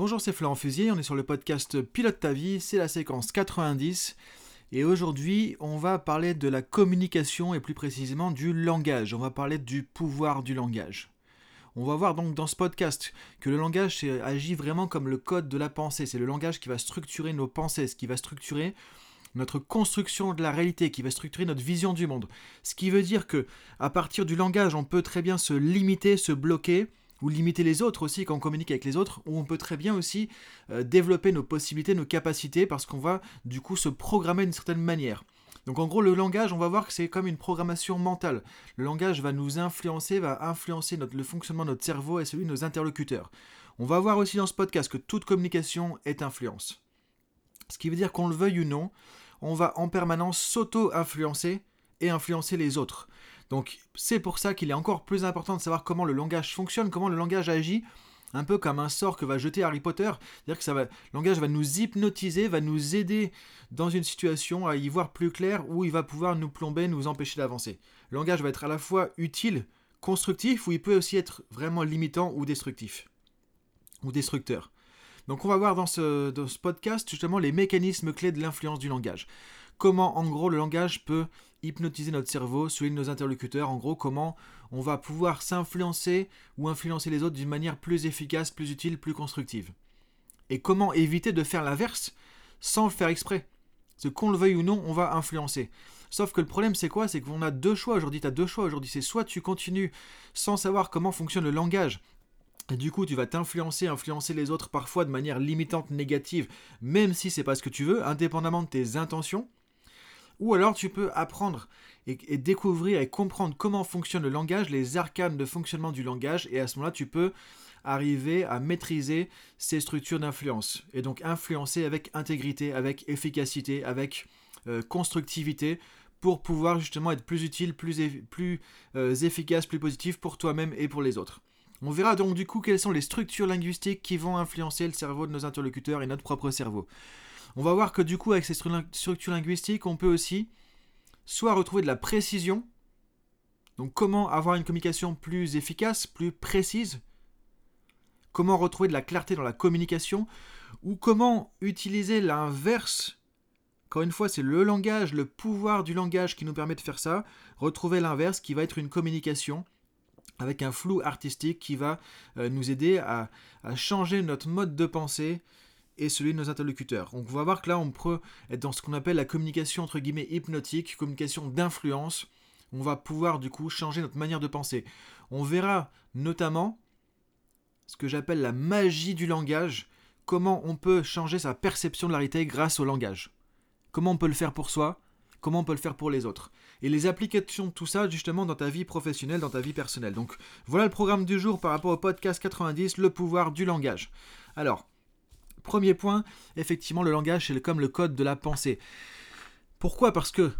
Bonjour, c'est Florent Fusier, on est sur le podcast Pilote ta vie, c'est la séquence 90. Et aujourd'hui, on va parler de la communication et plus précisément du langage. On va parler du pouvoir du langage. On va voir donc dans ce podcast que le langage agit vraiment comme le code de la pensée. C'est le langage qui va structurer nos pensées, ce qui va structurer notre construction de la réalité, qui va structurer notre vision du monde. Ce qui veut dire que à partir du langage, on peut très bien se limiter, se bloquer, ou limiter les autres aussi quand on communique avec les autres, ou on peut très bien aussi euh, développer nos possibilités, nos capacités, parce qu'on va du coup se programmer d'une certaine manière. Donc en gros, le langage, on va voir que c'est comme une programmation mentale. Le langage va nous influencer, va influencer le fonctionnement de notre cerveau et celui de nos interlocuteurs. On va voir aussi dans ce podcast que toute communication est influence. Ce qui veut dire qu'on le veuille ou non, on va en permanence s'auto-influencer et influencer les autres. Donc c'est pour ça qu'il est encore plus important de savoir comment le langage fonctionne, comment le langage agit, un peu comme un sort que va jeter Harry Potter, c'est-à-dire que le langage va nous hypnotiser, va nous aider dans une situation à y voir plus clair, où il va pouvoir nous plomber, nous empêcher d'avancer. Le langage va être à la fois utile, constructif, ou il peut aussi être vraiment limitant ou destructif, ou destructeur. Donc on va voir dans ce podcast justement les mécanismes clés de l'influence du langage comment en gros le langage peut hypnotiser notre cerveau, souligner nos interlocuteurs, en gros comment on va pouvoir s'influencer ou influencer les autres d'une manière plus efficace, plus utile, plus constructive. Et comment éviter de faire l'inverse sans le faire exprès. Ce qu'on le veuille ou non, on va influencer. Sauf que le problème c'est quoi? C'est qu'on a deux choix aujourd'hui, tu as deux choix aujourd'hui, c'est soit tu continues sans savoir comment fonctionne le langage et du coup, tu vas t'influencer, influencer les autres parfois de manière limitante, négative, même si c'est pas ce que tu veux, indépendamment de tes intentions. Ou alors tu peux apprendre et, découvrir et comprendre comment fonctionne le langage, les arcanes de fonctionnement du langage, et à ce moment-là, tu peux arriver à maîtriser ces structures d'influence. Et donc influencer avec intégrité, avec efficacité, avec euh, constructivité, pour pouvoir justement être plus utile, plus, euh, efficace, plus positif pour toi-même et pour les autres. On verra donc du coup quelles sont les structures linguistiques qui vont influencer le cerveau de nos interlocuteurs et notre propre cerveau on va voir que du coup, avec ces structures linguistiques, on peut aussi soit retrouver de la précision, donc comment avoir une communication plus efficace, plus précise, comment retrouver de la clarté dans la communication, ou comment utiliser l'inverse. Encore une fois, c'est le langage, le pouvoir du langage qui nous permet de faire ça. Retrouver l'inverse qui va être une communication avec un flou artistique qui va euh, nous aider à, changer notre mode de pensée, et celui de nos interlocuteurs. Donc on va voir que là on peut être dans ce qu'on appelle la communication entre guillemets hypnotique, communication d'influence. On va pouvoir du coup changer notre manière de penser. On verra notamment ce que j'appelle la magie du langage, comment on peut changer sa perception de la réalité grâce au langage. Comment on peut le faire pour soi, comment on peut le faire pour les autres. Et les applications de tout ça justement dans ta vie professionnelle, dans ta vie personnelle. Donc voilà le programme du jour par rapport au podcast 90, le pouvoir du langage. Alors, Premier point, effectivement, le langage, c'est comme le code de la pensée. Pourquoi? Parce que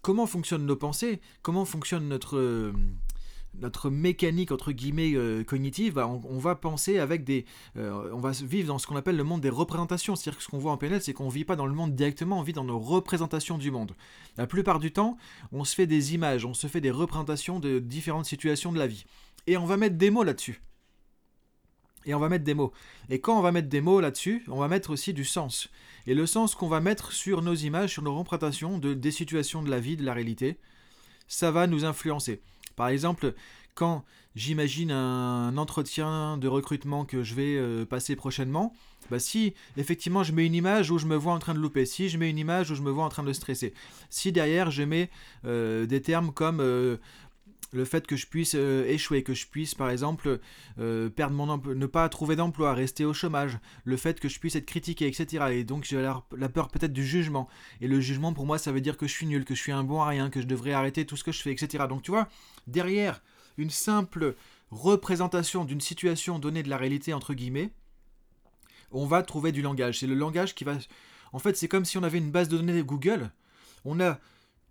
comment fonctionnent nos pensées? Comment fonctionne notre, notre mécanique, entre guillemets, euh, cognitive? Bah, on, va penser avec des... Euh, on va vivre dans ce qu'on appelle le monde des représentations. C'est-à-dire que ce qu'on voit en PNL, c'est qu'on ne vit pas dans le monde directement, on vit dans nos représentations du monde. La plupart du temps, on se fait des images, on se fait des représentations de différentes situations de la vie. Et on va mettre des mots là-dessus et on va mettre des mots. Et quand on va mettre des mots là-dessus, on va mettre aussi du sens. Et le sens qu'on va mettre sur nos images, sur nos représentations de, des situations de la vie, de la réalité, ça va nous influencer. Par exemple, quand j'imagine un entretien de recrutement que je vais euh, passer prochainement, bah si effectivement je mets une image où je me vois en train de louper, si je mets une image où je me vois en train de stresser, si derrière je mets euh, des termes comme euh, le fait que je puisse euh, échouer, que je puisse par exemple euh, perdre mon emploi, ne pas trouver d'emploi, rester au chômage, le fait que je puisse être critiqué, etc. Et donc j'ai la, la, peur peut-être du jugement. Et le jugement pour moi ça veut dire que je suis nul, que je suis un bon à rien, que je devrais arrêter tout ce que je fais, etc. Donc tu vois, derrière une simple représentation d'une situation donnée de la réalité entre guillemets, on va trouver du langage. C'est le langage qui va... En fait c'est comme si on avait une base de données Google. On a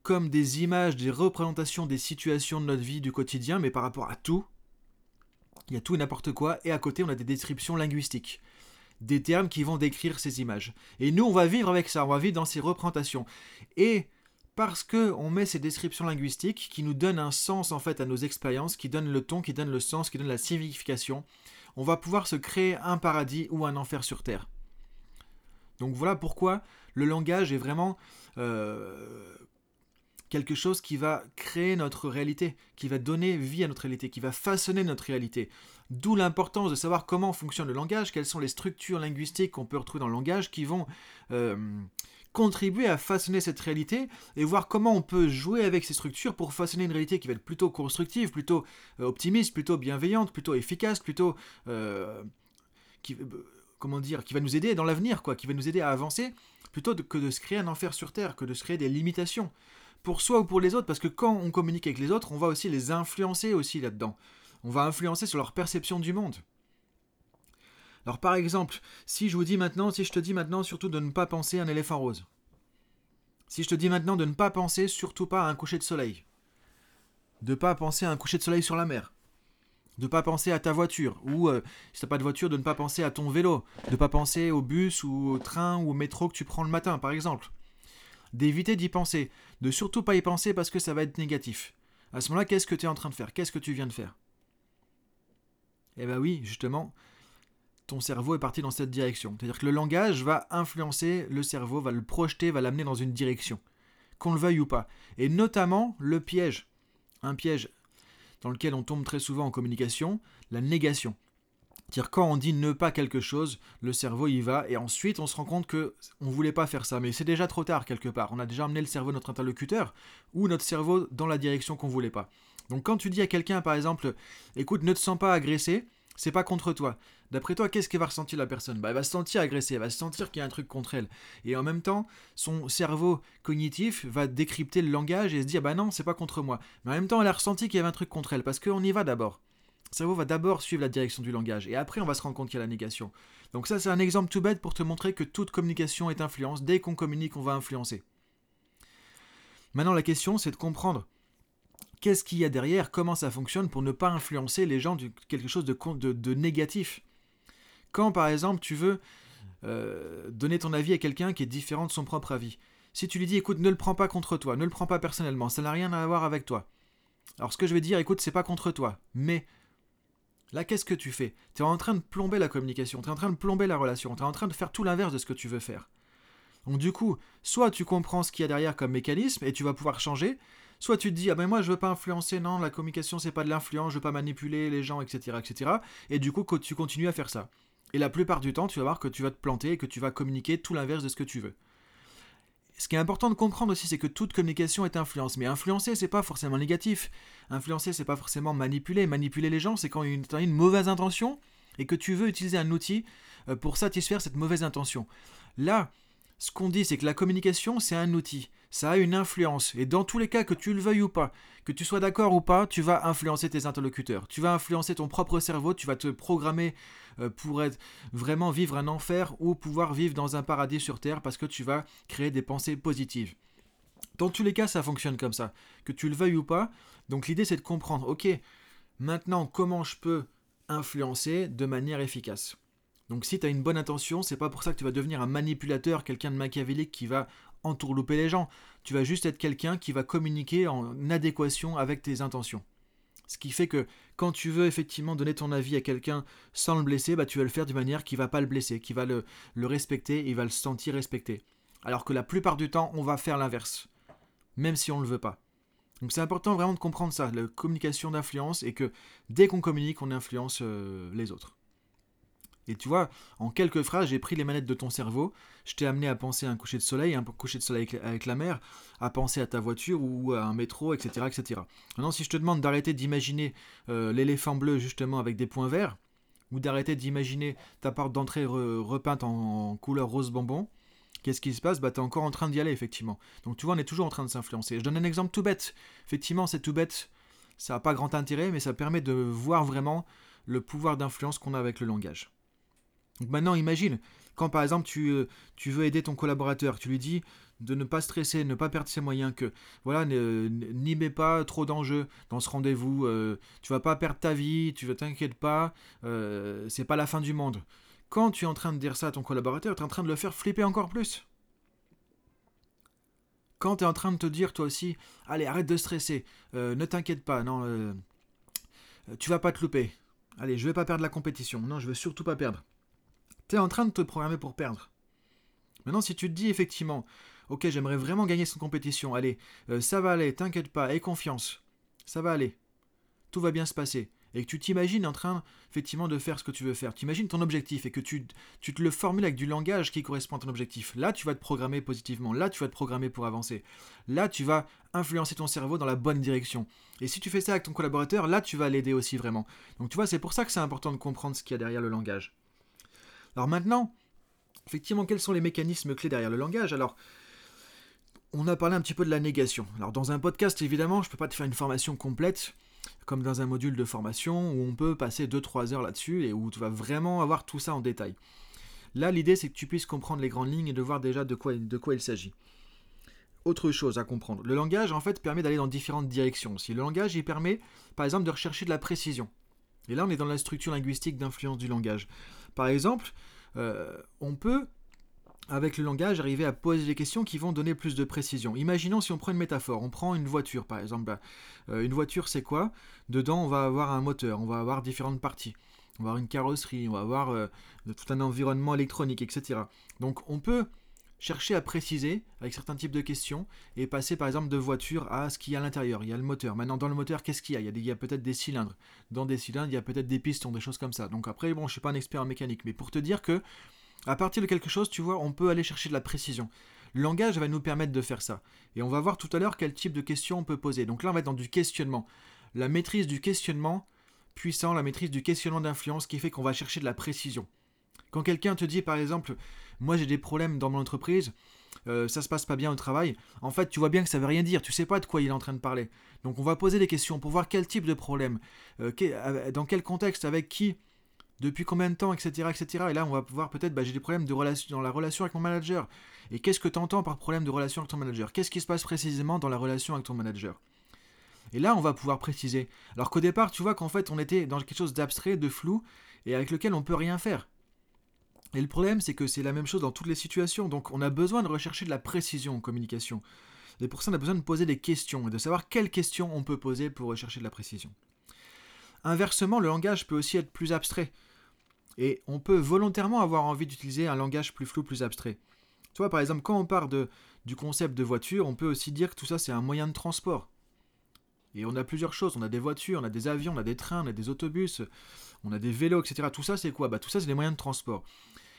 comme des images, des représentations des situations de notre vie du quotidien, mais par rapport à tout. Il y a tout et n'importe quoi, et à côté on a des descriptions linguistiques. Des termes qui vont décrire ces images. Et nous on va vivre avec ça, on va vivre dans ces représentations. Et parce que on met ces descriptions linguistiques qui nous donnent un sens en fait à nos expériences, qui donnent le ton, qui donnent le sens, qui donnent la signification, on va pouvoir se créer un paradis ou un enfer sur Terre. Donc voilà pourquoi le langage est vraiment euh, quelque chose qui va créer notre réalité, qui va donner vie à notre réalité, qui va façonner notre réalité. D'où l'importance de savoir comment fonctionne le langage, quelles sont les structures linguistiques qu'on peut retrouver dans le langage qui vont euh, contribuer à façonner cette réalité et voir comment on peut jouer avec ces structures pour façonner une réalité qui va être plutôt constructive, plutôt euh, optimiste, plutôt bienveillante, plutôt efficace, plutôt euh, qui, comment dire, qui va nous aider dans l'avenir, quoi, qui va nous aider à avancer, plutôt que de se créer un enfer sur terre, que de se créer des limitations pour soi ou pour les autres, parce que quand on communique avec les autres, on va aussi les influencer aussi là-dedans. On va influencer sur leur perception du monde. Alors par exemple, si je vous dis maintenant, si je te dis maintenant surtout de ne pas penser à un éléphant rose. Si je te dis maintenant de ne pas penser surtout pas à un coucher de soleil. De pas penser à un coucher de soleil sur la mer. De pas penser à ta voiture. Ou euh, si tu n'as pas de voiture, de ne pas penser à ton vélo. De pas penser au bus ou au train ou au métro que tu prends le matin, par exemple. D'éviter d'y penser. De surtout pas y penser parce que ça va être négatif. À ce moment-là, qu'est-ce que tu es en train de faire? Qu'est-ce que tu viens de faire? Eh bien oui, justement, ton cerveau est parti dans cette direction. C'est-à-dire que le langage va influencer le cerveau, va le projeter, va l'amener dans une direction, qu'on le veuille ou pas. Et notamment le piège, un piège dans lequel on tombe très souvent en communication, la négation. Quand on dit ne pas quelque chose, le cerveau y va et ensuite on se rend compte que on voulait pas faire ça, mais c'est déjà trop tard quelque part. On a déjà amené le cerveau de notre interlocuteur ou notre cerveau dans la direction qu'on voulait pas. Donc quand tu dis à quelqu'un par exemple, écoute, ne te sens pas agressé, c'est pas contre toi. D'après toi, qu'est-ce qu'elle va ressentir la personne? Bah, Elle va se sentir agressée, elle va se sentir qu'il y a un truc contre elle. Et en même temps, son cerveau cognitif va décrypter le langage et se dire bah non, c'est pas contre moi. Mais en même temps, elle a ressenti qu'il y avait un truc contre elle parce qu'on y va d'abord. Le cerveau va d'abord suivre la direction du langage et après on va se rendre compte qu'il y a la négation. Donc ça c'est un exemple tout bête pour te montrer que toute communication est influence. Dès qu'on communique, on va influencer. Maintenant la question c'est de comprendre qu'est-ce qu'il y a derrière, comment ça fonctionne pour ne pas influencer les gens de quelque chose de, négatif. Quand par exemple tu veux euh, donner ton avis à quelqu'un qui est différent de son propre avis, si tu lui dis écoute ne le prends pas contre toi, ne le prends pas personnellement, ça n'a rien à voir avec toi. Alors ce que je vais dire écoute c'est pas contre toi, mais Là, qu'est-ce que tu fais? Tu es en train de plomber la communication, tu es en train de plomber la relation, tu es en train de faire tout l'inverse de ce que tu veux faire. Donc du coup, soit tu comprends ce qu'il y a derrière comme mécanisme et tu vas pouvoir changer, Soit tu te dis, ah ben moi je veux pas influencer, non, la communication c'est pas de l'influence, je veux pas manipuler les gens, etc., etc. Et du coup, tu continues à faire ça. Et la plupart du temps, tu vas voir que tu vas te planter et que tu vas communiquer tout l'inverse de ce que tu veux. Ce qui est important de comprendre aussi, c'est que toute communication est influence. Mais influencer, c'est pas forcément négatif. Influencer, c'est pas forcément manipuler. Manipuler les gens, c'est quand tu as une mauvaise intention et que tu veux utiliser un outil euh, pour satisfaire cette mauvaise intention. Là, ce qu'on dit, c'est que la communication, c'est un outil. Ça a une influence. Et dans tous les cas, que tu le veuilles ou pas, que tu sois d'accord ou pas, tu vas influencer tes interlocuteurs. Tu vas influencer ton propre cerveau, tu vas te programmer pour être, vraiment vivre un enfer ou pouvoir vivre dans un paradis sur Terre parce que tu vas créer des pensées positives. Dans tous les cas, ça fonctionne comme ça. Que tu le veuilles ou pas. Donc l'idée, c'est de comprendre, ok, maintenant, comment je peux influencer de manière efficace? Donc si tu as une bonne intention, c'est pas pour ça que tu vas devenir un manipulateur, quelqu'un de machiavélique qui va entourlouper les gens. Tu vas juste être quelqu'un qui va communiquer en adéquation avec tes intentions. Ce qui fait que quand tu veux effectivement donner ton avis à quelqu'un sans le blesser, bah, tu vas le faire d'une manière qui va pas le blesser, qui va le, le respecter, il va le sentir respecté. Alors que la plupart du temps, on va faire l'inverse, même si on ne le veut pas. Donc c'est important vraiment de comprendre ça, la communication d'influence, et que dès qu'on communique, on influence euh, les autres. Et tu vois, en quelques phrases, j'ai pris les manettes de ton cerveau, je t'ai amené à penser à un coucher de soleil, un coucher de soleil avec la mer, à penser à ta voiture ou à un métro, etc. etc. Maintenant, si je te demande d'arrêter d'imaginer euh, l'éléphant bleu justement avec des points verts, ou d'arrêter d'imaginer ta porte d'entrée repeinte en, couleur rose bonbon, qu'est-ce qui se passe? Bah, tu es encore en train d'y aller, effectivement. Donc, tu vois, on est toujours en train de s'influencer. Je donne un exemple tout bête. Effectivement, c'est tout bête, ça n'a pas grand intérêt, mais ça permet de voir vraiment le pouvoir d'influence qu'on a avec le langage. Donc maintenant, imagine, quand par exemple tu, euh, tu veux aider ton collaborateur, tu lui dis de ne pas stresser, ne pas perdre ses moyens, que voilà, n'y mets pas trop d'enjeux dans ce rendez-vous, euh, tu vas pas perdre ta vie, tu ne t'inquiète pas, euh, c'est pas la fin du monde. Quand tu es en train de dire ça à ton collaborateur, tu es en train de le faire flipper encore plus. Quand tu es en train de te dire toi aussi, allez, arrête de stresser, ne t'inquiète pas, non, tu vas pas te louper, Allez, je vais pas perdre la compétition. Non, je veux surtout pas perdre. En train de te programmer pour perdre. Maintenant, si tu te dis effectivement, ok, j'aimerais vraiment gagner cette compétition, allez, euh, ça va aller, t'inquiète pas, aie confiance, ça va aller, tout va bien se passer, et que tu t'imagines en train effectivement de faire ce que tu veux faire, tu imagines ton objectif et que tu, tu te le formules avec du langage qui correspond à ton objectif, là tu vas te programmer positivement, là tu vas te programmer pour avancer, là tu vas influencer ton cerveau dans la bonne direction. Et si tu fais ça avec ton collaborateur, là tu vas l'aider aussi vraiment. Donc tu vois, c'est pour ça que c'est important de comprendre ce qu'il y a derrière le langage. Alors maintenant, effectivement, quels sont les mécanismes clés derrière le langage? Alors, on a parlé un petit peu de la négation. Alors dans un podcast, évidemment, je ne peux pas te faire une formation complète, comme dans un module de formation, où on peut passer 2-3 heures là-dessus, et où tu vas vraiment avoir tout ça en détail. Là, l'idée, c'est que tu puisses comprendre les grandes lignes et de voir déjà de quoi, de quoi il s'agit. Autre chose à comprendre. Le langage, en fait, permet d'aller dans différentes directions Si Le langage, il permet, par exemple, de rechercher de la précision. Et là, on est dans la structure linguistique d'influence du langage. Par exemple, euh, on peut, avec le langage, arriver à poser des questions qui vont donner plus de précision. Imaginons si on prend une métaphore, on prend une voiture par exemple. Euh, une voiture, c'est quoi? Dedans, on va avoir un moteur, on va avoir différentes parties. On va avoir une carrosserie, on va avoir euh, tout un environnement électronique, etc. Donc on peut chercher à préciser avec certains types de questions et passer par exemple de voiture à ce qu'il y a à l'intérieur. Il y a le moteur. Maintenant, dans le moteur, qu'est-ce qu'il y a? Il y a, peut-être des cylindres. Dans des cylindres, il y a peut-être des pistons, des choses comme ça. Donc après, bon, je ne suis pas un expert en mécanique, mais pour te dire que à partir de quelque chose, tu vois, on peut aller chercher de la précision. Le langage va nous permettre de faire ça. Et on va voir tout à l'heure quel type de questions on peut poser. Donc là, on va être dans du questionnement. La maîtrise du questionnement puissant, la maîtrise du questionnement d'influence qui fait qu'on va chercher de la précision. Quand quelqu'un te dit, par exemple, moi j'ai des problèmes dans mon entreprise, euh, ça se passe pas bien au travail, en fait tu vois bien que ça veut rien dire, tu sais pas de quoi il est en train de parler. Donc on va poser des questions pour voir quel type de problème, euh, euh, dans quel contexte, avec qui, depuis combien de temps, etc. etc. Et là on va voir peut-être bah, j'ai des problèmes de relation, dans la relation avec mon manager. Et qu'est-ce que tu entends par problème de relation avec ton manager? Qu'est-ce qui se passe précisément dans la relation avec ton manager? Et là, on va pouvoir préciser. Alors qu'au départ, tu vois qu'en fait, on était dans quelque chose d'abstrait, de flou, et avec lequel on peut rien faire. Et le problème, c'est que c'est la même chose dans toutes les situations. Donc on a besoin de rechercher de la précision en communication. Et pour ça, on a besoin de poser des questions et de savoir quelles questions on peut poser pour rechercher de la précision. Inversement, le langage peut aussi être plus abstrait. Et on peut volontairement avoir envie d'utiliser un langage plus flou, plus abstrait. Tu vois, par exemple, quand on parle de, du concept de voiture, on peut aussi dire que tout ça, c'est un moyen de transport. Et on a plusieurs choses. On a des voitures, on a des avions, on a des trains, on a des autobus, on a des vélos, etc. Tout ça, c'est quoi? Bah, Tout ça, c'est des moyens de transport.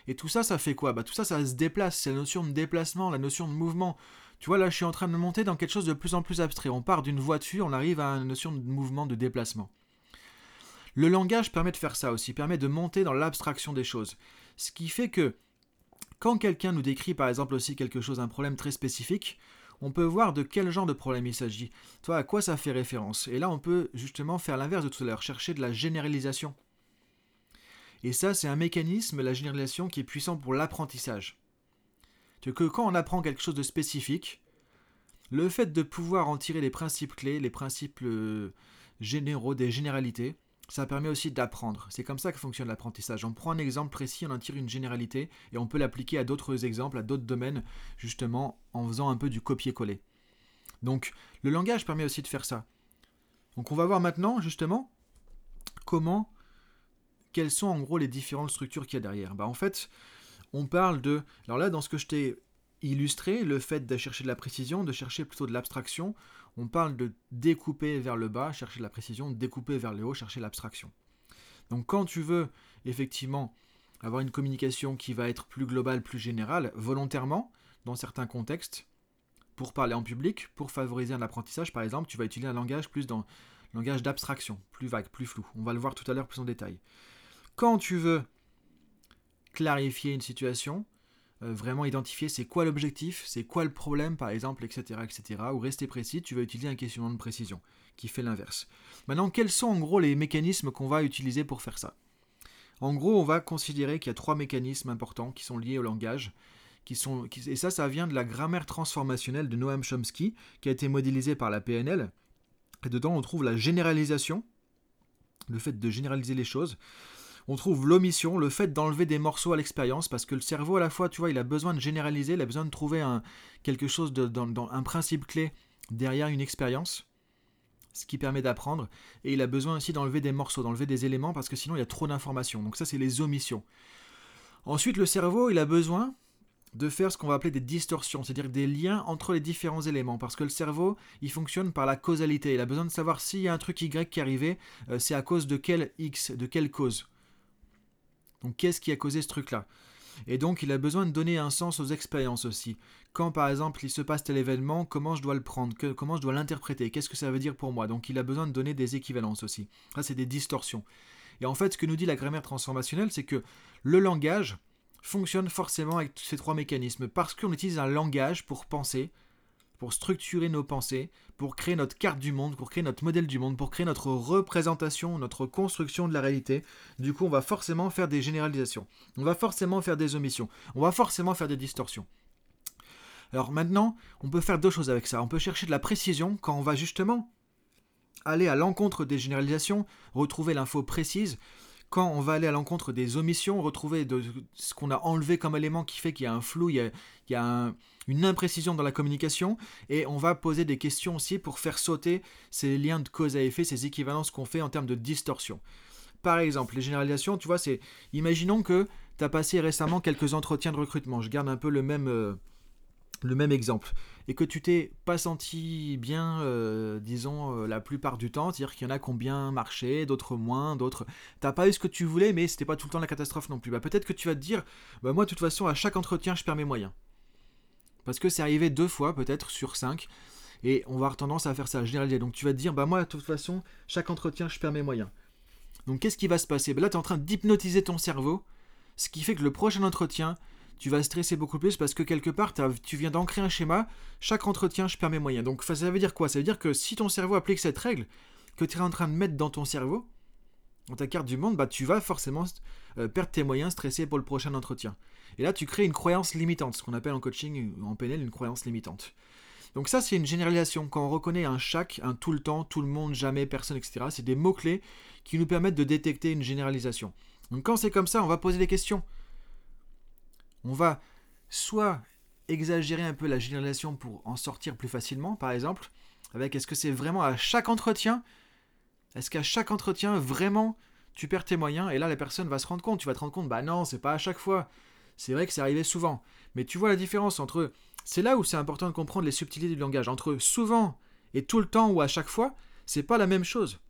Et tout ça, ça fait quoi? Bah, Tout ça, ça se déplace. C'est la notion de déplacement, la notion de mouvement. Tu vois, là, je suis en train de monter dans quelque chose de plus en plus abstrait. On part d'une voiture, on arrive à une notion de mouvement, de déplacement. Le langage permet de faire ça aussi, permet de monter dans l'abstraction des choses. Ce qui fait que quand quelqu'un nous décrit par exemple aussi quelque chose, un problème très spécifique, on peut voir de quel genre de problème il s'agit. Toi, à quoi ça fait référence? Et là, on peut justement faire l'inverse de tout à l'heure, chercher de la généralisation. Et ça, c'est un mécanisme, la généralisation, qui est puissant pour l'apprentissage. Que quand on apprend quelque chose de spécifique, le fait de pouvoir en tirer les principes clés, les principes euh, généraux, des généralités, ça permet aussi d'apprendre. C'est comme ça que fonctionne l'apprentissage. On prend un exemple précis, on en tire une généralité et on peut l'appliquer à d'autres exemples, à d'autres domaines, justement en faisant un peu du copier-coller. Donc le langage permet aussi de faire ça. Donc on va voir maintenant justement comment quelles sont en gros les différentes structures qu'il y a derrière bah, En fait, on parle de... Alors là, dans ce que je t'ai illustré, le fait de chercher de la précision, de chercher plutôt de l'abstraction, on parle de découper vers le bas, chercher de la précision, découper vers le haut, chercher l'abstraction. Donc quand tu veux effectivement avoir une communication qui va être plus globale, plus générale, volontairement, dans certains contextes, pour parler en public, pour favoriser un apprentissage par exemple, tu vas utiliser un langage plus dans langage d'abstraction, plus vague, plus flou. On va le voir tout à l'heure plus en détail. Quand tu veux clarifier une situation, euh, vraiment identifier c'est quoi l'objectif, c'est quoi le problème par exemple, etc., etc., ou rester précis, tu vas utiliser un questionnement de précision qui fait l'inverse. Maintenant, quels sont en gros les mécanismes qu'on va utiliser pour faire ça? En gros, on va considérer qu'il y a trois mécanismes importants qui sont liés au langage. Qui sont, et ça, ça vient de la grammaire transformationnelle de Noam Chomsky, qui a été modélisée par la PNL. Et dedans, on trouve la généralisation, le fait de généraliser les choses on trouve l'omission, le fait d'enlever des morceaux à l'expérience, parce que le cerveau, à la fois, tu vois, il a besoin de généraliser, il a besoin de trouver un, quelque chose, dans, un principe clé derrière une expérience. ce qui permet d'apprendre, et il a besoin aussi d'enlever des morceaux, d'enlever des éléments, parce que sinon il y a trop d'informations. Donc ça, c'est les omissions. Ensuite, le cerveau, il a besoin de faire ce qu'on va appeler des distorsions, c'est-à-dire des liens entre les différents éléments, parce que le cerveau, il fonctionne par la causalité. Il a besoin de savoir s'il y a un truc Y qui est arrivé, euh, c'est à cause de quel X, de quelle cause. Donc qu'est-ce qui a causé ce truc-là? Et donc, il a besoin de donner un sens aux expériences aussi. Quand, par exemple, il se passe tel événement, comment je dois le prendre? Comment je dois l'interpréter? Qu'est-ce que ça veut dire pour moi? Donc, il a besoin de donner des équivalences aussi. Ça, c'est des distorsions. Et en fait, ce que nous dit la grammaire transformationnelle, c'est que le langage fonctionne forcément avec ces trois mécanismes. Parce qu'on utilise un langage pour penser, pour structurer nos pensées, pour créer notre carte du monde, pour créer notre modèle du monde, pour créer notre représentation, notre construction de la réalité. Du coup, on va forcément faire des généralisations. On va forcément faire des omissions. On va forcément faire des distorsions. Alors maintenant, on peut faire deux choses avec ça. On peut chercher de la précision quand on va justement aller à l'encontre des généralisations, retrouver l'info précise, quand on va aller à l'encontre des omissions, retrouver de, ce qu'on a enlevé comme élément qui fait qu'il y a un flou, il y a, une imprécision dans la communication, et on va poser des questions aussi pour faire sauter ces liens de cause à effet, ces équivalences qu'on fait en termes de distorsion. Par exemple, les généralisations, tu vois, c'est. Imaginons que tu as passé récemment quelques entretiens de recrutement. Je garde un peu le même. Euh, le même exemple, et que tu t'es pas senti bien, euh, disons, euh, la plupart du temps, c'est-à-dire qu'il y en a qui ont bien marché, d'autres moins, d'autres... T'as pas eu ce que tu voulais, mais c'était pas tout le temps la catastrophe non plus. Bah, peut-être que tu vas te dire, bah, moi, de toute façon, à chaque entretien, je perds mes moyens. Parce que c'est arrivé deux fois, peut-être, sur cinq, et on va avoir tendance à faire ça, à généraliser. Donc tu vas te dire, bah moi, de toute façon, chaque entretien, je perds mes moyens. Donc qu'est-ce qui va se passer? Bah, Là, tu es en train d'hypnotiser ton cerveau, ce qui fait que le prochain entretien, tu vas stresser beaucoup plus parce que quelque part, tu viens d'ancrer un schéma, chaque entretien, je perds mes moyens. Donc ça veut dire quoi? Ça veut dire que si ton cerveau applique cette règle que tu es en train de mettre dans ton cerveau, dans ta carte du monde, bah, tu vas forcément euh, perdre tes moyens, stresser pour le prochain entretien. Et là, tu crées une croyance limitante, ce qu'on appelle en coaching ou en PNL une croyance limitante. Donc ça, c'est une généralisation. Quand on reconnaît un chaque, un tout le temps, tout le monde, jamais, personne, etc., c'est des mots-clés qui nous permettent de détecter une généralisation. Donc quand c'est comme ça, on va poser des questions on va soit exagérer un peu la généralisation pour en sortir plus facilement, par exemple, avec est-ce que c'est vraiment à chaque entretien Est-ce qu'à chaque entretien, vraiment, tu perds tes moyens Et là, la personne va se rendre compte, tu vas te rendre compte, bah non, c'est pas à chaque fois. C'est vrai que c'est arrivé souvent. Mais tu vois la différence entre... C'est là où c'est important de comprendre les subtilités du langage. Entre souvent et tout le temps ou à chaque fois, c'est pas la même chose.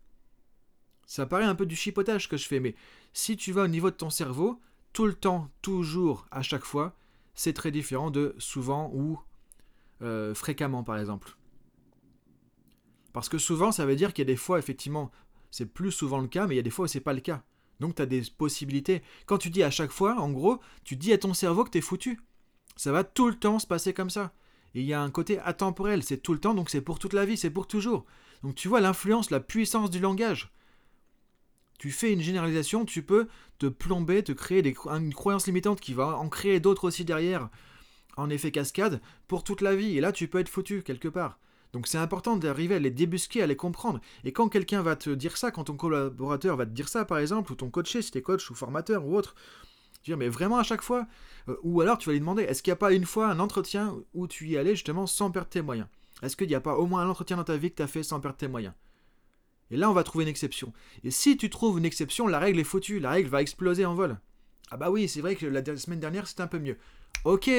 Ça paraît un peu du chipotage que je fais, mais si tu vas au niveau de ton cerveau, tout le temps, toujours, à chaque fois, c'est très différent de souvent ou euh, fréquemment, par exemple. Parce que souvent, ça veut dire qu'il y a des fois, effectivement, c'est plus souvent le cas, mais il y a des fois où c'est pas le cas. Donc tu as des possibilités. Quand tu dis à chaque fois, en gros, tu dis à ton cerveau que tu es foutu. Ça va tout le temps se passer comme ça. Et il y a un côté atemporel, c'est tout le temps, donc c'est pour toute la vie, c'est pour toujours. Donc tu vois l'influence, la puissance du langage tu fais une généralisation, tu peux te plomber, te créer une croyance limitante qui va en créer d'autres aussi derrière, en effet cascade, pour toute la vie. Et là, tu peux être foutu quelque part. Donc c'est important d'arriver à les débusquer, à les comprendre. Et quand quelqu'un va te dire ça, quand ton collaborateur va te dire ça, par exemple, ou ton coaché, si t'es coach ou formateur ou autre, tu dis mais vraiment à chaque fois euh, Ou alors tu vas lui demander, est-ce qu'il n'y a pas une fois un entretien où tu y allais justement sans perdre tes moyens? Est-ce qu'il n'y a pas au moins un entretien dans ta vie que tu as fait sans perdre tes moyens? Et là, on va trouver une exception. Et si tu trouves une exception, la règle est foutue. La règle va exploser en vol. Ah bah oui, c'est vrai que la semaine dernière, c'était un peu mieux. Ok,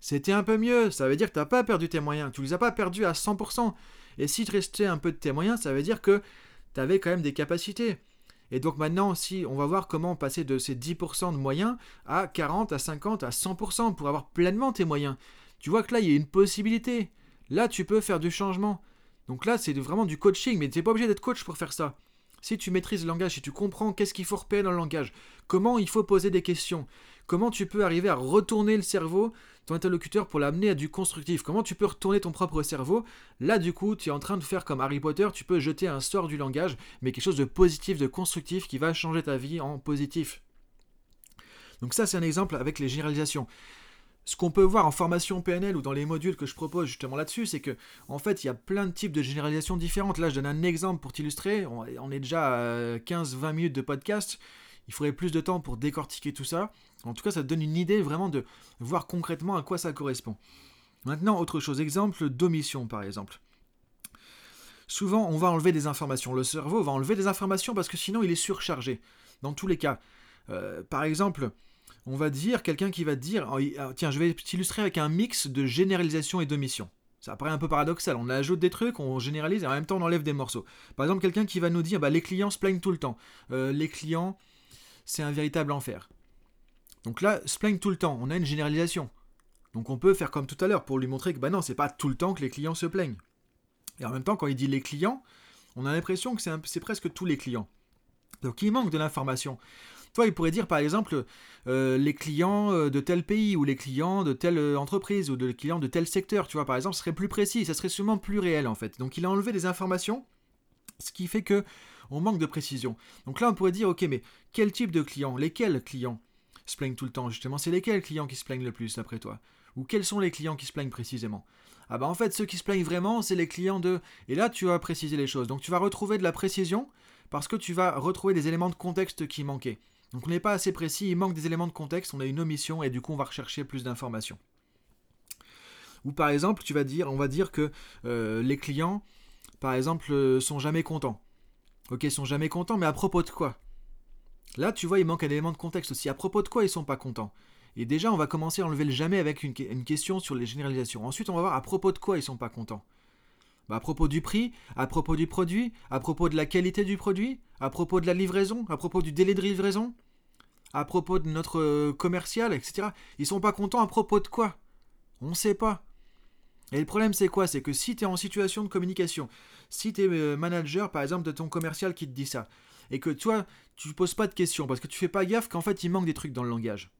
c'était un peu mieux. Ça veut dire que tu n'as pas perdu tes moyens. Tu ne les as pas perdus à 100%. Et si tu restais un peu de tes moyens, ça veut dire que tu avais quand même des capacités. Et donc maintenant, si on va voir comment passer de ces 10% de moyens à 40, à 50, à 100% pour avoir pleinement tes moyens. Tu vois que là, il y a une possibilité. Là, tu peux faire du changement. Donc là, c'est vraiment du coaching, mais tu n'es pas obligé d'être coach pour faire ça. Si tu maîtrises le langage, si tu comprends qu'est-ce qu'il faut repérer dans le langage, comment il faut poser des questions, comment tu peux arriver à retourner le cerveau, ton interlocuteur, pour l'amener à du constructif, comment tu peux retourner ton propre cerveau, là du coup, tu es en train de faire comme Harry Potter, tu peux jeter un sort du langage, mais quelque chose de positif, de constructif, qui va changer ta vie en positif. Donc ça, c'est un exemple avec les généralisations ce qu'on peut voir en formation PNL ou dans les modules que je propose justement là-dessus, c'est que en fait, il y a plein de types de généralisations différentes. Là, je donne un exemple pour t'illustrer. On, est déjà à 15-20 minutes de podcast. Il faudrait plus de temps pour décortiquer tout ça. En tout cas, ça donne une idée vraiment de voir concrètement à quoi ça correspond. Maintenant, autre chose, exemple d'omission par exemple. souvent on va enlever des informations. Le cerveau va enlever des informations parce que sinon il est surchargé. Dans tous les cas. Euh, par exemple, on va dire, quelqu'un qui va dire, oh, ah, tiens, je vais t'illustrer avec un mix de généralisation et d'omission. Ça paraît un peu paradoxal, on ajoute des trucs, on généralise et en même temps on enlève des morceaux. Par exemple, quelqu'un qui va nous dire, bah, les clients se plaignent tout le temps. Euh, les clients, c'est un véritable enfer. Donc là, se plaignent tout le temps, on a une généralisation. Donc on peut faire comme tout à l'heure pour lui montrer que bah non, c'est pas tout le temps que les clients se plaignent. Et en même temps, quand il dit les clients, on a l'impression que c'est presque tous les clients. Donc il manque de l'information. Toi, il pourrait dire par exemple euh, les clients euh, de tel pays ou les clients de telle euh, entreprise ou les clients de tel secteur, tu vois, par exemple, ce serait plus précis, ça serait sûrement plus réel en fait. Donc il a enlevé des informations, ce qui fait que on manque de précision. Donc là, on pourrait dire, ok, mais quel type de clients Lesquels clients se plaignent tout le temps Justement, c'est lesquels clients qui se plaignent le plus, d'après toi? Ou quels sont les clients qui se plaignent précisément? Ah bah en fait, ceux qui se plaignent vraiment, c'est les clients de... Et là, tu vas préciser les choses. Donc tu vas retrouver de la précision parce que tu vas retrouver des éléments de contexte qui manquaient. Donc on n'est pas assez précis, il manque des éléments de contexte, on a une omission et du coup on va rechercher plus d'informations. Ou par exemple, tu vas dire, on va dire que euh, les clients, par exemple, euh, sont jamais contents. Ok, ils sont jamais contents, mais à propos de quoi? Là, tu vois, il manque un élément de contexte aussi. À propos de quoi ils sont pas contents? Et déjà, on va commencer à enlever le jamais avec une, une, question sur les généralisations. Ensuite, on va voir à propos de quoi ils sont pas contents. Bah, à propos du prix, à propos du produit, à propos de la qualité du produit, à propos de la livraison, à propos du délai de livraison, à propos de notre euh, commercial, etc. Ils sont pas contents à propos de quoi? On sait pas. Et le problème c'est quoi? C'est que si tu es en situation de communication, si tu es euh, manager par exemple de ton commercial qui te dit ça, et que toi tu poses pas de questions parce que tu fais pas gaffe qu'en fait il manque des trucs dans le langage.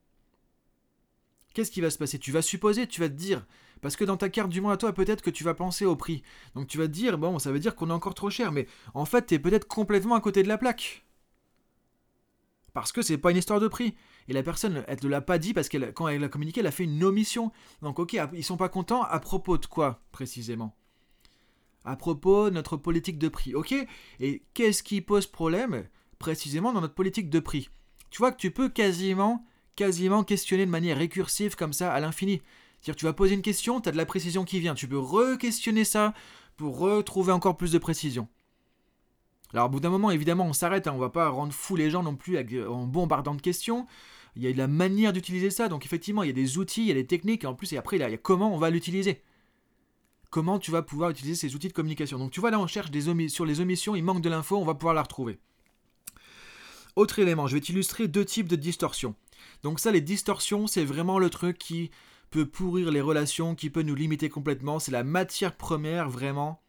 Qu'est-ce qui va se passer? Tu vas supposer, tu vas te dire, parce que dans ta carte du monde à toi, peut-être que tu vas penser au prix. Donc tu vas te dire, bon, ça veut dire qu'on est encore trop cher, mais en fait, tu es peut-être complètement à côté de la plaque. Parce que c'est pas une histoire de prix. Et la personne, elle ne l'a pas dit parce qu'elle, quand elle a communiqué, elle a fait une omission. Donc ok, ils sont pas contents à propos de quoi précisément? À propos de notre politique de prix. Ok? Et qu'est-ce qui pose problème précisément dans notre politique de prix? Tu vois que tu peux quasiment, quasiment questionner de manière récursive comme ça à l'infini. C'est-à-dire tu vas poser une question, tu as de la précision qui vient. Tu peux re-questionner ça pour retrouver encore plus de précision. Alors, au bout d'un moment, évidemment, on s'arrête, hein, on va pas rendre fou les gens non plus euh, en bombardant de questions. Il y a la manière d'utiliser ça, donc effectivement, il y a des outils, il y a des techniques, et en plus, et après, il y a comment on va l'utiliser. Comment tu vas pouvoir utiliser ces outils de communication. Donc, tu vois, là, on cherche des sur les omissions, il manque de l'info, on va pouvoir la retrouver. Autre élément, je vais t'illustrer deux types de distorsions. Donc, ça, les distorsions, c'est vraiment le truc qui peut pourrir les relations, qui peut nous limiter complètement. C'est la matière première, vraiment,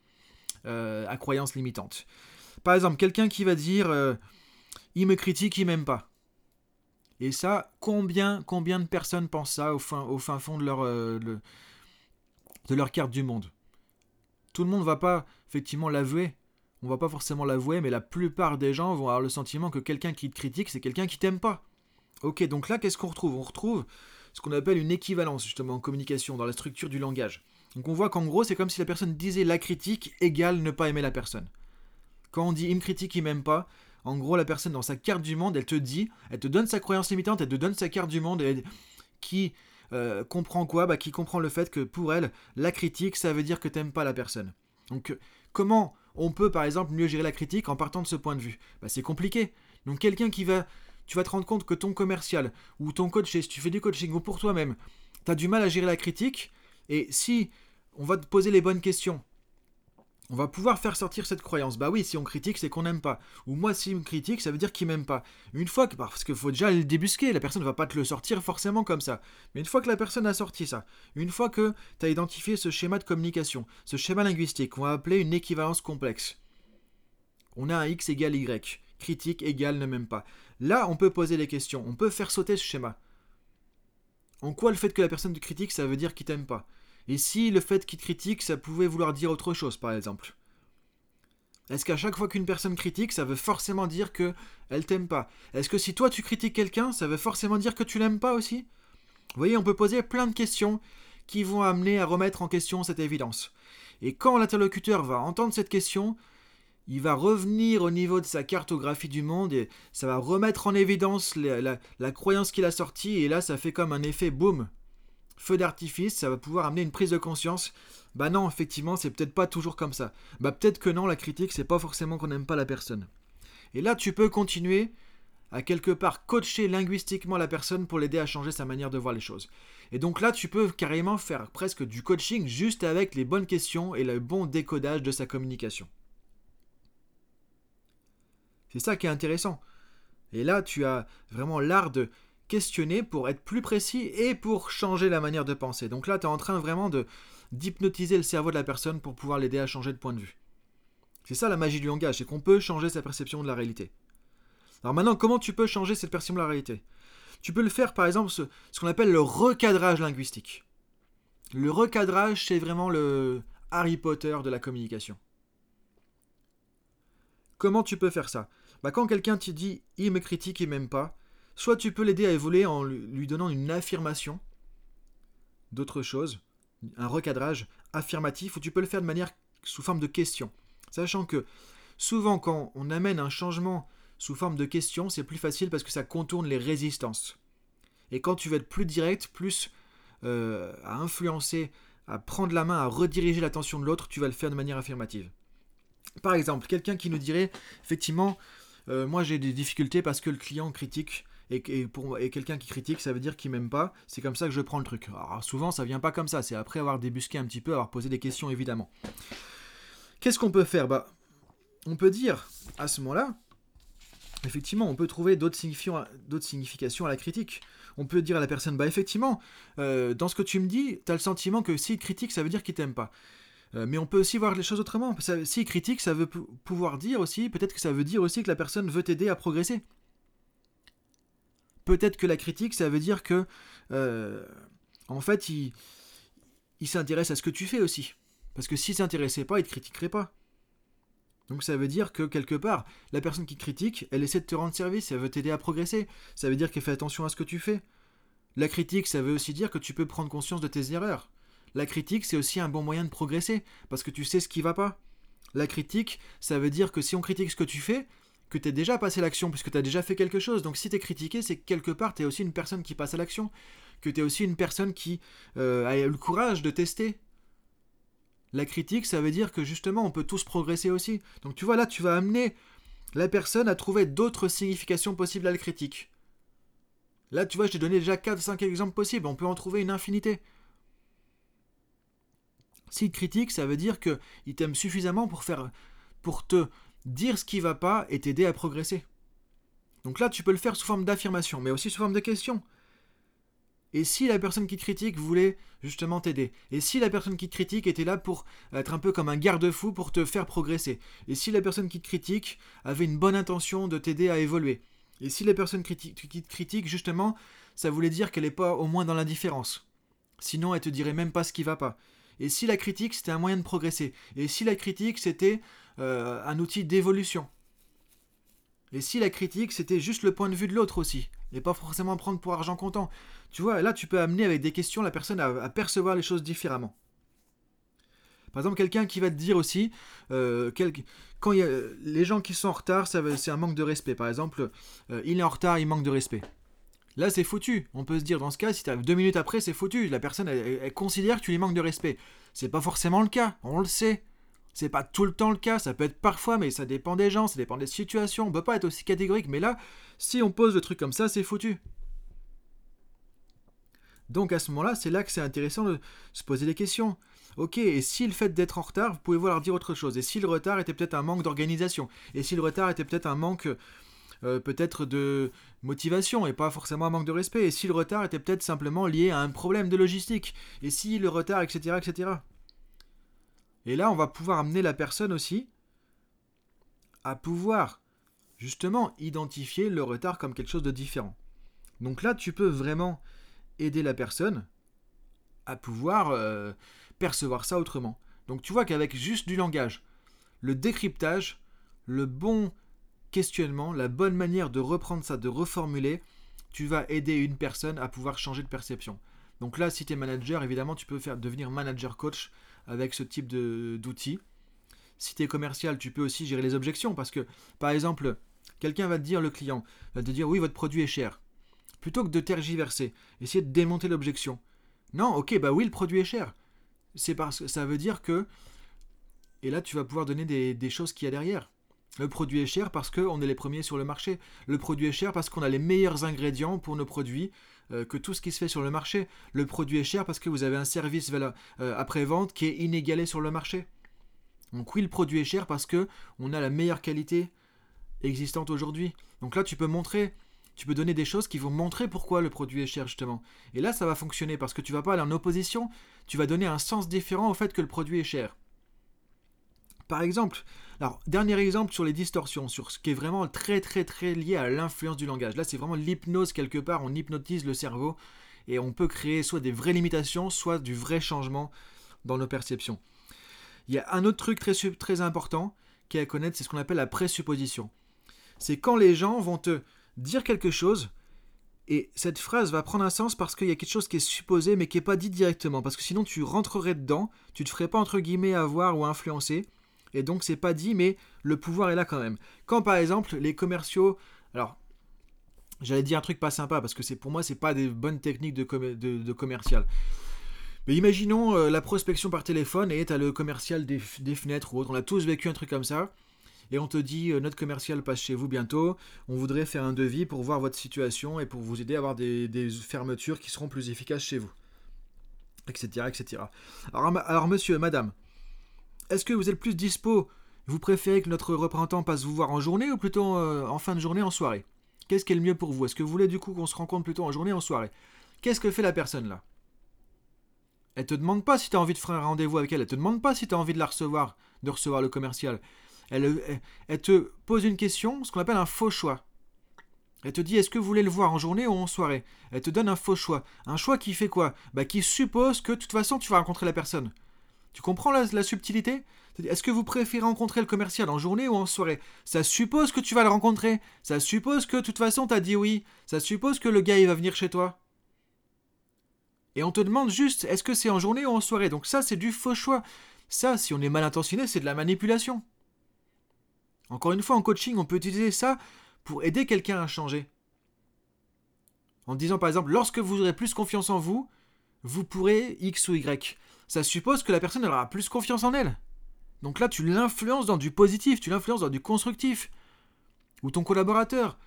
euh, à croyances limitantes. Par exemple, quelqu'un qui va dire euh, il me critique, il m'aime pas. Et ça, combien, combien de personnes pensent ça au fin, au fin fond de leur, euh, de leur carte du monde? Tout le monde va pas effectivement l'avouer. On va pas forcément l'avouer, mais la plupart des gens vont avoir le sentiment que quelqu'un qui te critique, c'est quelqu'un qui t'aime pas. Ok, donc là, qu'est-ce qu'on retrouve? On retrouve ce qu'on appelle une équivalence justement en communication, dans la structure du langage. Donc on voit qu'en gros, c'est comme si la personne disait la critique égale ne pas aimer la personne. Quand on dit il me critique, il m'aime pas, en gros, la personne dans sa carte du monde, elle te dit, elle te donne sa croyance limitante, elle te donne sa carte du monde, qui euh, comprend quoi? Bah, Qui comprend le fait que pour elle, la critique, ça veut dire que t'aimes pas la personne. Donc, comment on peut par exemple mieux gérer la critique en partant de ce point de vue? Bah, C'est compliqué. Donc, quelqu'un qui va. Tu vas te rendre compte que ton commercial ou ton coach, si tu fais du coaching ou pour toi-même, tu as du mal à gérer la critique, et si on va te poser les bonnes questions, on va pouvoir faire sortir cette croyance. Bah oui, si on critique, c'est qu'on n'aime pas. Ou moi, s'il me critique, ça veut dire qu'il m'aime pas. Une fois que, parce qu'il faut déjà le débusquer, la personne ne va pas te le sortir forcément comme ça. Mais une fois que la personne a sorti ça, une fois que tu as identifié ce schéma de communication, ce schéma linguistique, qu'on va appeler une équivalence complexe. On a un x égale y, critique égale ne m'aime pas. Là, on peut poser des questions, on peut faire sauter ce schéma. En quoi le fait que la personne te critique, ça veut dire qu'il t'aime pas? Et si le fait qu'il critique, ça pouvait vouloir dire autre chose, par exemple? Est-ce qu'à chaque fois qu'une personne critique, ça veut forcément dire que elle t'aime pas? Est-ce que si toi tu critiques quelqu'un, ça veut forcément dire que tu l'aimes pas aussi? Vous voyez, on peut poser plein de questions qui vont amener à remettre en question cette évidence. Et quand l'interlocuteur va entendre cette question, il va revenir au niveau de sa cartographie du monde et ça va remettre en évidence la, la croyance qu'il a sortie et là ça fait comme un effet boum feu d'artifice, ça va pouvoir amener une prise de conscience. Bah non, effectivement, c'est peut-être pas toujours comme ça. Bah peut-être que non, la critique, c'est pas forcément qu'on n'aime pas la personne. Et là, tu peux continuer à quelque part coacher linguistiquement la personne pour l'aider à changer sa manière de voir les choses. Et donc là, tu peux carrément faire presque du coaching juste avec les bonnes questions et le bon décodage de sa communication. C'est ça qui est intéressant. Et là, tu as vraiment l'art de questionner pour être plus précis et pour changer la manière de penser. Donc là, tu es en train vraiment d'hypnotiser le cerveau de la personne pour pouvoir l'aider à changer de point de vue. C'est ça la magie du langage, c'est qu'on peut changer sa perception de la réalité. Alors maintenant, comment tu peux changer cette perception de la réalité? Tu peux le faire par exemple ce, ce qu'on appelle le recadrage linguistique. Le recadrage, c'est vraiment le Harry Potter de la communication. Comment tu peux faire ça? Bah, Quand quelqu'un te dit il me critique, il m'aime pas, soit tu peux l'aider à évoluer en lui donnant une affirmation d'autre chose, un recadrage affirmatif, ou tu peux le faire de manière sous forme de question. Sachant que souvent quand on amène un changement sous forme de question, c'est plus facile parce que ça contourne les résistances. Et quand tu veux être plus direct, plus euh, à influencer, à prendre la main, à rediriger l'attention de l'autre, tu vas le faire de manière affirmative. Par exemple, quelqu'un qui nous dirait, effectivement, euh, moi j'ai des difficultés parce que le client critique, et, et quelqu'un qui critique, ça veut dire qu'il m'aime pas, c'est comme ça que je prends le truc. Alors souvent, ça vient pas comme ça, c'est après avoir débusqué un petit peu, avoir posé des questions évidemment. Qu'est-ce qu'on peut faire? Bah, on peut dire à ce moment-là, effectivement, on peut trouver d'autres significations à la critique. On peut dire à la personne, bah effectivement, euh, dans ce que tu me dis, tu as le sentiment que s'il critique, ça veut dire qu'il t'aime pas. Euh, mais on peut aussi voir les choses autrement. S'il critique, ça veut pouvoir dire aussi, peut-être que ça veut dire aussi que la personne veut t'aider à progresser. Peut-être que la critique, ça veut dire que, euh, en fait, il, s'intéresse à ce que tu fais aussi. Parce que s'il s'intéressait pas, il te critiquerait pas. Donc ça veut dire que quelque part, la personne qui critique, elle essaie de te rendre service, elle veut t'aider à progresser. Ça veut dire qu'elle fait attention à ce que tu fais. La critique, ça veut aussi dire que tu peux prendre conscience de tes erreurs. La critique, c'est aussi un bon moyen de progresser, parce que tu sais ce qui va pas. La critique, ça veut dire que si on critique ce que tu fais, que tu es déjà passé l'action, puisque tu as déjà fait quelque chose. Donc si tu es critiqué, c'est que quelque part, tu es aussi une personne qui passe à l'action. Que tu es aussi une personne qui euh, a le courage de tester, la critique, ça veut dire que justement, on peut tous progresser aussi. Donc tu vois, là, tu vas amener la personne à trouver d'autres significations possibles à la critique. Là, tu vois, je t'ai donné déjà 4-5 exemples possibles, on peut en trouver une infinité. S'il critique, ça veut dire qu'il t'aime suffisamment pour, faire, pour te dire ce qui va pas et t'aider à progresser. Donc là, tu peux le faire sous forme d'affirmation, mais aussi sous forme de question. Et si la personne qui critique voulait justement t'aider? Et si la personne qui critique était là pour être un peu comme un garde-fou pour te faire progresser? Et si la personne qui critique avait une bonne intention de t'aider à évoluer? Et si la personne qui te critique justement, ça voulait dire qu'elle n'est pas au moins dans l'indifférence? Sinon, elle te dirait même pas ce qui va pas. Et si la critique c'était un moyen de progresser? Et si la critique c'était euh, un outil d'évolution et si la critique, c'était juste le point de vue de l'autre aussi, et pas forcément prendre pour argent comptant. Tu vois, là, tu peux amener avec des questions la personne à, percevoir les choses différemment. Par exemple, quelqu'un qui va te dire aussi, euh, quand y a, les gens qui sont en retard, c'est un manque de respect. Par exemple, euh, il est en retard, il manque de respect. Là, c'est foutu. On peut se dire, dans ce cas, si tu as deux minutes après, c'est foutu. La personne, elle, considère que tu lui manques de respect. C'est pas forcément le cas, on le sait. C'est pas tout le temps le cas, ça peut être parfois, mais ça dépend des gens, ça dépend des situations. On peut pas être aussi catégorique, mais là, si on pose le truc comme ça, c'est foutu. Donc à ce moment-là, c'est là que c'est intéressant de se poser des questions. Ok, et si le fait d'être en retard, vous pouvez leur dire autre chose? Et si le retard était peut-être un manque d'organisation? Et si le retard était peut-être un manque euh, peut-être de motivation et pas forcément un manque de respect? Et si le retard était peut-être simplement lié à un problème de logistique? Et si le retard, etc., etc. Et là, on va pouvoir amener la personne aussi à pouvoir justement identifier le retard comme quelque chose de différent. Donc là, tu peux vraiment aider la personne à pouvoir euh, percevoir ça autrement. Donc tu vois qu'avec juste du langage, le décryptage, le bon questionnement, la bonne manière de reprendre ça, de reformuler, tu vas aider une personne à pouvoir changer de perception. Donc là, si tu es manager, évidemment, tu peux faire devenir manager coach avec ce type d'outils. Si tu es commercial, tu peux aussi gérer les objections parce que, par exemple, quelqu'un va te dire, le client, va te dire oui, votre produit est cher. Plutôt que de tergiverser, essayer de démonter l'objection. Non, ok, bah oui, le produit est cher. C'est parce que ça veut dire que. Et là, tu vas pouvoir donner des, choses qu'il y a derrière. Le produit est cher parce qu'on est les premiers sur le marché. Le produit est cher parce qu'on a les meilleurs ingrédients pour nos produits que tout ce qui se fait sur le marché. Le produit est cher parce que vous avez un service euh, après-vente qui est inégalé sur le marché. Donc oui, le produit est cher parce que on a la meilleure qualité existante aujourd'hui. Donc là, tu peux montrer, tu peux donner des choses qui vont montrer pourquoi le produit est cher justement. Et là, ça va fonctionner parce que tu vas pas aller en opposition, tu vas donner un sens différent au fait que le produit est cher. Par exemple, alors dernier exemple sur les distorsions, sur ce qui est vraiment très très très lié à l'influence du langage. Là, c'est vraiment l'hypnose quelque part, on hypnotise le cerveau et on peut créer soit des vraies limitations, soit du vrai changement dans nos perceptions. Il y a un autre truc très, important qui est à connaître, c'est ce qu'on appelle la présupposition. C'est quand les gens vont te dire quelque chose, et cette phrase va prendre un sens parce qu'il y a quelque chose qui est supposé mais qui n'est pas dit directement. Parce que sinon tu rentrerais dedans, tu te ferais pas entre guillemets avoir ou influencer. Et donc c'est pas dit mais le pouvoir est là quand même. Quand par exemple les commerciaux... Alors j'allais dire un truc pas sympa parce que c'est pour moi c'est pas des bonnes techniques de, commercial. Mais imaginons euh, la prospection par téléphone et t'as le commercial des, fenêtres ou autre. On a tous vécu un truc comme ça. Et on te dit, euh, notre commercial passe chez vous bientôt. On voudrait faire un devis pour voir votre situation et pour vous aider à avoir des, fermetures qui seront plus efficaces chez vous. Etc. etc. Alors monsieur, madame, est-ce que vous êtes plus dispo? Vous préférez que notre représentant passe vous voir en journée ou plutôt euh, en fin de journée, en soirée? Qu'est-ce qui est le mieux pour vous? Est-ce que vous voulez du coup qu'on se rencontre plutôt en journée ou en soirée? Qu'est-ce que fait la personne là? Elle te demande pas si tu as envie de faire un rendez-vous avec elle. Elle te demande pas si tu as envie de la recevoir, de recevoir le commercial. Elle, elle, te pose une question, ce qu'on appelle un faux choix. Elle te dit est-ce que vous voulez le voir en journée ou en soirée? Elle te donne un faux choix. Un choix qui fait quoi? Bah qui suppose que de toute façon tu vas rencontrer la personne. Tu comprends la, subtilité? Est-ce que vous préférez rencontrer le commercial en journée ou en soirée? Ça suppose que tu vas le rencontrer. Ça suppose que de toute façon tu as dit oui. Ça suppose que le gars il va venir chez toi. Et on te demande juste, est-ce que c'est en journée ou en soirée? Donc ça, c'est du faux choix. Ça, si on est mal intentionné, c'est de la manipulation. Encore une fois, en coaching, on peut utiliser ça pour aider quelqu'un à changer. En disant par exemple, lorsque vous aurez plus confiance en vous, vous pourrez X ou Y. Ça suppose que la personne aura plus confiance en elle. Donc là, tu l'influences dans du positif, tu l'influences dans du constructif. Ou ton collaborateur.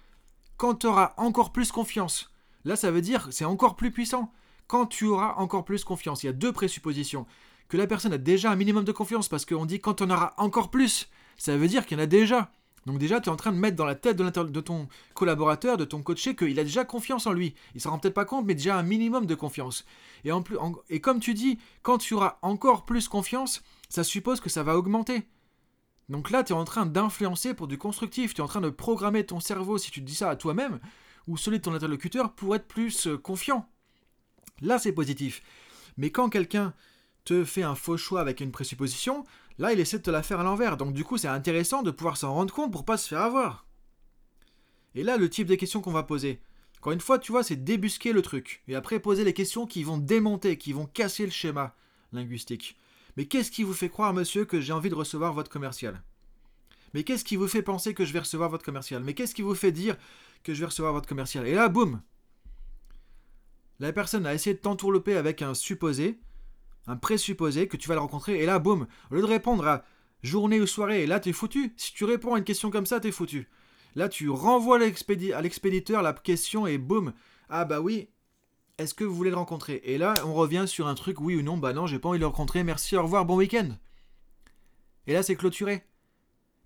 Quand tu auras encore plus confiance, là, ça veut dire c'est encore plus puissant quand tu auras encore plus confiance. Il y a deux présuppositions. Que la personne a déjà un minimum de confiance, parce qu'on dit quand on aura encore plus, ça veut dire qu'il y en a déjà. Donc déjà, tu es en train de mettre dans la tête de, ton collaborateur, de ton coaché, qu'il a déjà confiance en lui. Il ne s'en rend peut-être pas compte, mais déjà un minimum de confiance. Et, en plus, et comme tu dis, quand tu auras encore plus confiance, ça suppose que ça va augmenter. Donc là, tu es en train d'influencer pour du constructif, tu es en train de programmer ton cerveau, si tu dis ça à toi-même, ou celui de ton interlocuteur, pour être plus euh, confiant. Là, c'est positif. Mais quand quelqu'un te fait un faux choix avec une présupposition, là, il essaie de te la faire à l'envers. Donc, du coup, c'est intéressant de pouvoir s'en rendre compte pour pas se faire avoir. Et là, le type de questions qu'on va poser. Encore une fois, tu vois, c'est débusquer le truc. Et après, poser les questions qui vont démonter, qui vont casser le schéma linguistique. Mais qu'est-ce qui vous fait croire, monsieur, que j'ai envie de recevoir votre commercial? Mais qu'est-ce qui vous fait penser que je vais recevoir votre commercial? Mais qu'est-ce qui vous fait dire que je vais recevoir votre commercial? Et là, boum la personne a essayé de t'entourlouper avec un supposé, un présupposé, que tu vas le rencontrer, et là, boum, au lieu de répondre à journée ou soirée, là, t'es foutu. Si tu réponds à une question comme ça, t'es foutu. Là, tu renvoies à l'expéditeur la question, et boum, ah bah oui, est-ce que vous voulez le rencontrer? Et là, on revient sur un truc, oui ou non, bah non, j'ai pas envie de le rencontrer, merci, au revoir, bon week-end. Et là, c'est clôturé.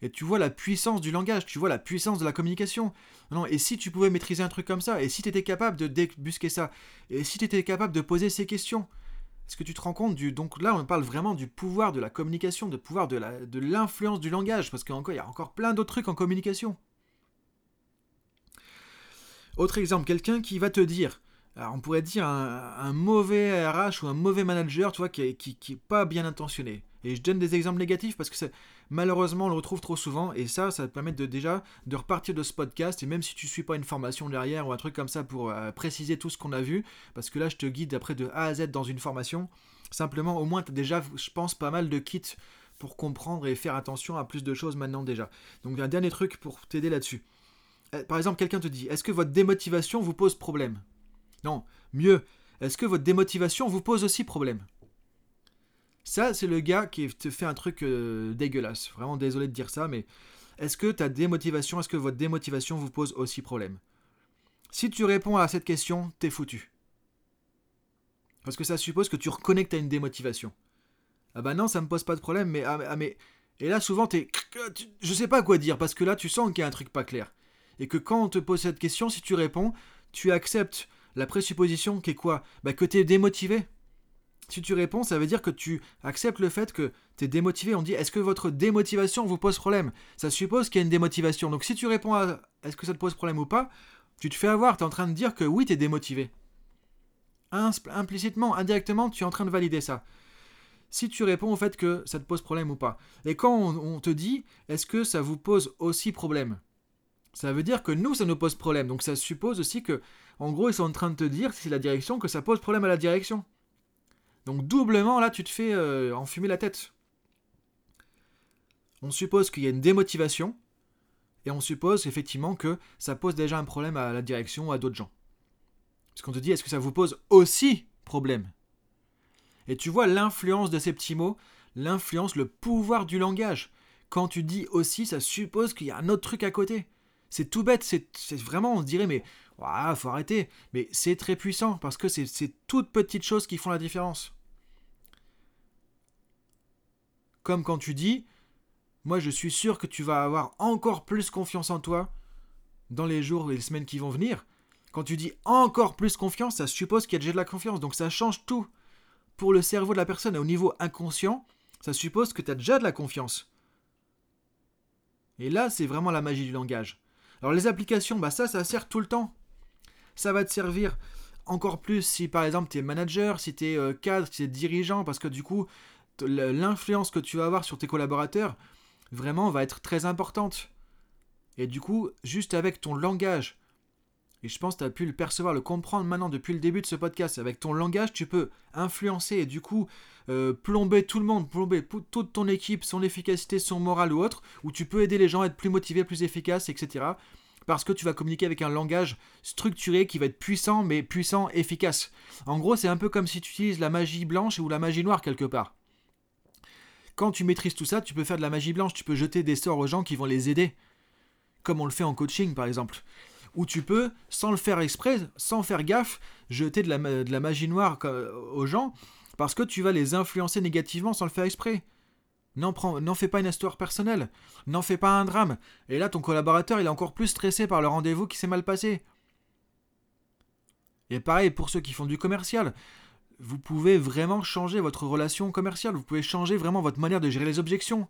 Et tu vois la puissance du langage, tu vois la puissance de la communication. Non, et si tu pouvais maîtriser un truc comme ça, et si tu étais capable de débusquer ça, et si tu étais capable de poser ces questions, est-ce que tu te rends compte du... Donc là, on parle vraiment du pouvoir de la communication, du pouvoir de l'influence de du langage, parce qu'il y a encore plein d'autres trucs en communication. Autre exemple, quelqu'un qui va te dire, alors on pourrait dire un, mauvais RH ou un mauvais manager, tu vois, qui n'est pas bien intentionné. Et je donne des exemples négatifs parce que malheureusement on le retrouve trop souvent. Et ça, ça va te permettre de déjà de repartir de ce podcast. Et même si tu ne suis pas une formation derrière ou un truc comme ça pour euh, préciser tout ce qu'on a vu, parce que là je te guide après de A à Z dans une formation, simplement au moins tu as déjà, je pense, pas mal de kits pour comprendre et faire attention à plus de choses maintenant déjà. Donc un dernier truc pour t'aider là-dessus. Euh, par exemple, quelqu'un te dit, est-ce que votre démotivation vous pose problème? Non, mieux, est-ce que votre démotivation vous pose aussi problème? Ça, c'est le gars qui te fait un truc euh, dégueulasse. Vraiment désolé de dire ça, mais est-ce que ta démotivation, est-ce que votre démotivation vous pose aussi problème? Si tu réponds à cette question, t'es foutu. Parce que ça suppose que tu tu as une démotivation. Ah bah non, ça me pose pas de problème, mais, ah, ah mais et là souvent t'es, je sais pas quoi dire parce que là tu sens qu'il y a un truc pas clair et que quand on te pose cette question, si tu réponds, tu acceptes la présupposition qui est quoi? Bah que es démotivé? Si tu réponds, ça veut dire que tu acceptes le fait que tu es démotivé. On dit est-ce que votre démotivation vous pose problème? Ça suppose qu'il y a une démotivation. Donc si tu réponds à est-ce que ça te pose problème ou pas, tu te fais avoir, tu es en train de dire que oui, tu es démotivé. Implicitement, indirectement, tu es en train de valider ça. Si tu réponds au fait que ça te pose problème ou pas. Et quand on, te dit est-ce que ça vous pose aussi problème? Ça veut dire que nous, ça nous pose problème. Donc ça suppose aussi que, en gros, ils sont en train de te dire, si c'est la direction, que ça pose problème à la direction. Donc doublement, là, tu te fais euh, enfumer la tête. On suppose qu'il y a une démotivation, et on suppose effectivement que ça pose déjà un problème à la direction ou à d'autres gens. Parce qu'on te dit, est-ce que ça vous pose aussi problème? Et tu vois l'influence de ces petits mots, l'influence, le pouvoir du langage. Quand tu dis aussi, ça suppose qu'il y a un autre truc à côté. C'est tout bête, c'est vraiment, on se dirait, mais il faut arrêter. Mais c'est très puissant parce que c'est toutes petites choses qui font la différence. Comme quand tu dis, moi je suis sûr que tu vas avoir encore plus confiance en toi dans les jours et les semaines qui vont venir. Quand tu dis encore plus confiance, ça suppose qu'il y a déjà de la confiance. Donc ça change tout. Pour le cerveau de la personne, au niveau inconscient, ça suppose que tu as déjà de la confiance. Et là, c'est vraiment la magie du langage. Alors les applications, bah ça, ça sert tout le temps. Ça va te servir encore plus si par exemple tu es manager, si tu es euh, cadre, si tu es dirigeant, parce que du coup, l'influence que tu vas avoir sur tes collaborateurs, vraiment, va être très importante. Et du coup, juste avec ton langage, et je pense que tu as pu le percevoir, le comprendre maintenant depuis le début de ce podcast, avec ton langage, tu peux influencer et du coup euh, plomber tout le monde, plomber toute ton équipe, son efficacité, son moral ou autre, où tu peux aider les gens à être plus motivés, plus efficaces, etc. Parce que tu vas communiquer avec un langage structuré qui va être puissant, mais puissant, efficace. En gros, c'est un peu comme si tu utilises la magie blanche ou la magie noire quelque part. Quand tu maîtrises tout ça, tu peux faire de la magie blanche, tu peux jeter des sorts aux gens qui vont les aider. Comme on le fait en coaching par exemple. Ou tu peux, sans le faire exprès, sans faire gaffe, jeter de la, magie noire aux gens parce que tu vas les influencer négativement sans le faire exprès. N'en, fais pas une histoire personnelle, n'en fais pas un drame. Et là, ton collaborateur, il est encore plus stressé par le rendez-vous qui s'est mal passé. Et pareil pour ceux qui font du commercial. Vous pouvez vraiment changer votre relation commerciale, vous pouvez changer vraiment votre manière de gérer les objections.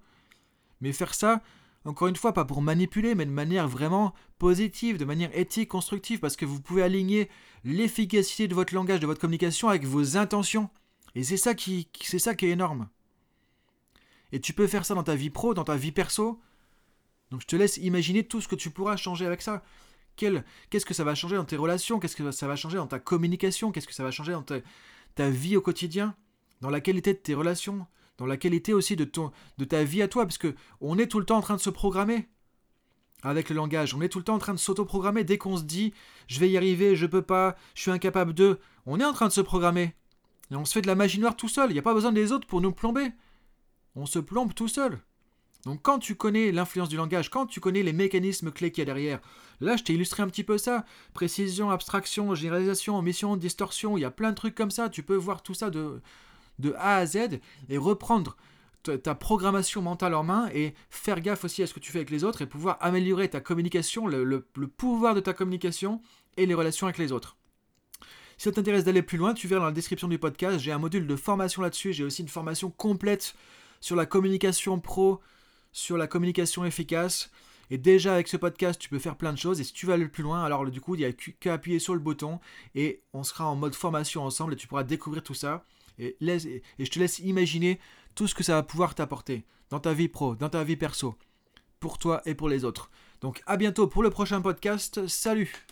Mais faire ça, encore une fois, pas pour manipuler, mais de manière vraiment positive, de manière éthique, constructive, parce que vous pouvez aligner l'efficacité de votre langage, de votre communication avec vos intentions. Et c'est ça qui, est énorme. Et tu peux faire ça dans ta vie pro, dans ta vie perso. Donc je te laisse imaginer tout ce que tu pourras changer avec ça. qu'est-ce que ça va changer dans tes relations? Qu'est-ce que ça va changer dans ta communication? Qu'est-ce que ça va changer dans ta, vie au quotidien? Dans la qualité de tes relations? La qualité aussi de, ton, de ta vie à toi Parce que on est tout le temps en train de se programmer avec le langage. On est tout le temps en train de s'auto-programmer. Dès qu'on se dit je vais y arriver, je peux pas, je suis incapable de, on est en train de se programmer. Et on se fait de la magie noire tout seul. Il n'y a pas besoin des autres pour nous plomber. On se plombe tout seul. Donc quand tu connais l'influence du langage, quand tu connais les mécanismes clés qu'il y a derrière, là je t'ai illustré un petit peu ça. Précision, abstraction, généralisation, omission, distorsion, il y a plein de trucs comme ça. Tu peux voir tout ça de, de A à Z et reprendre ta programmation mentale en main et faire gaffe aussi à ce que tu fais avec les autres et pouvoir améliorer ta communication, le pouvoir de ta communication et les relations avec les autres. Si ça t'intéresse d'aller plus loin, tu verras dans la description du podcast, j'ai un module de formation là-dessus, j'ai aussi une formation complète sur la communication pro, sur la communication efficace. Et déjà avec ce podcast, tu peux faire plein de choses. Et si tu veux aller plus loin, alors du coup, il n'y a qu'à appuyer sur le bouton et on sera en mode formation ensemble et tu pourras découvrir tout ça. Et, et je te laisse imaginer tout ce que ça va pouvoir t'apporter dans ta vie pro, dans ta vie perso, pour toi et pour les autres. Donc à bientôt pour le prochain podcast. Salut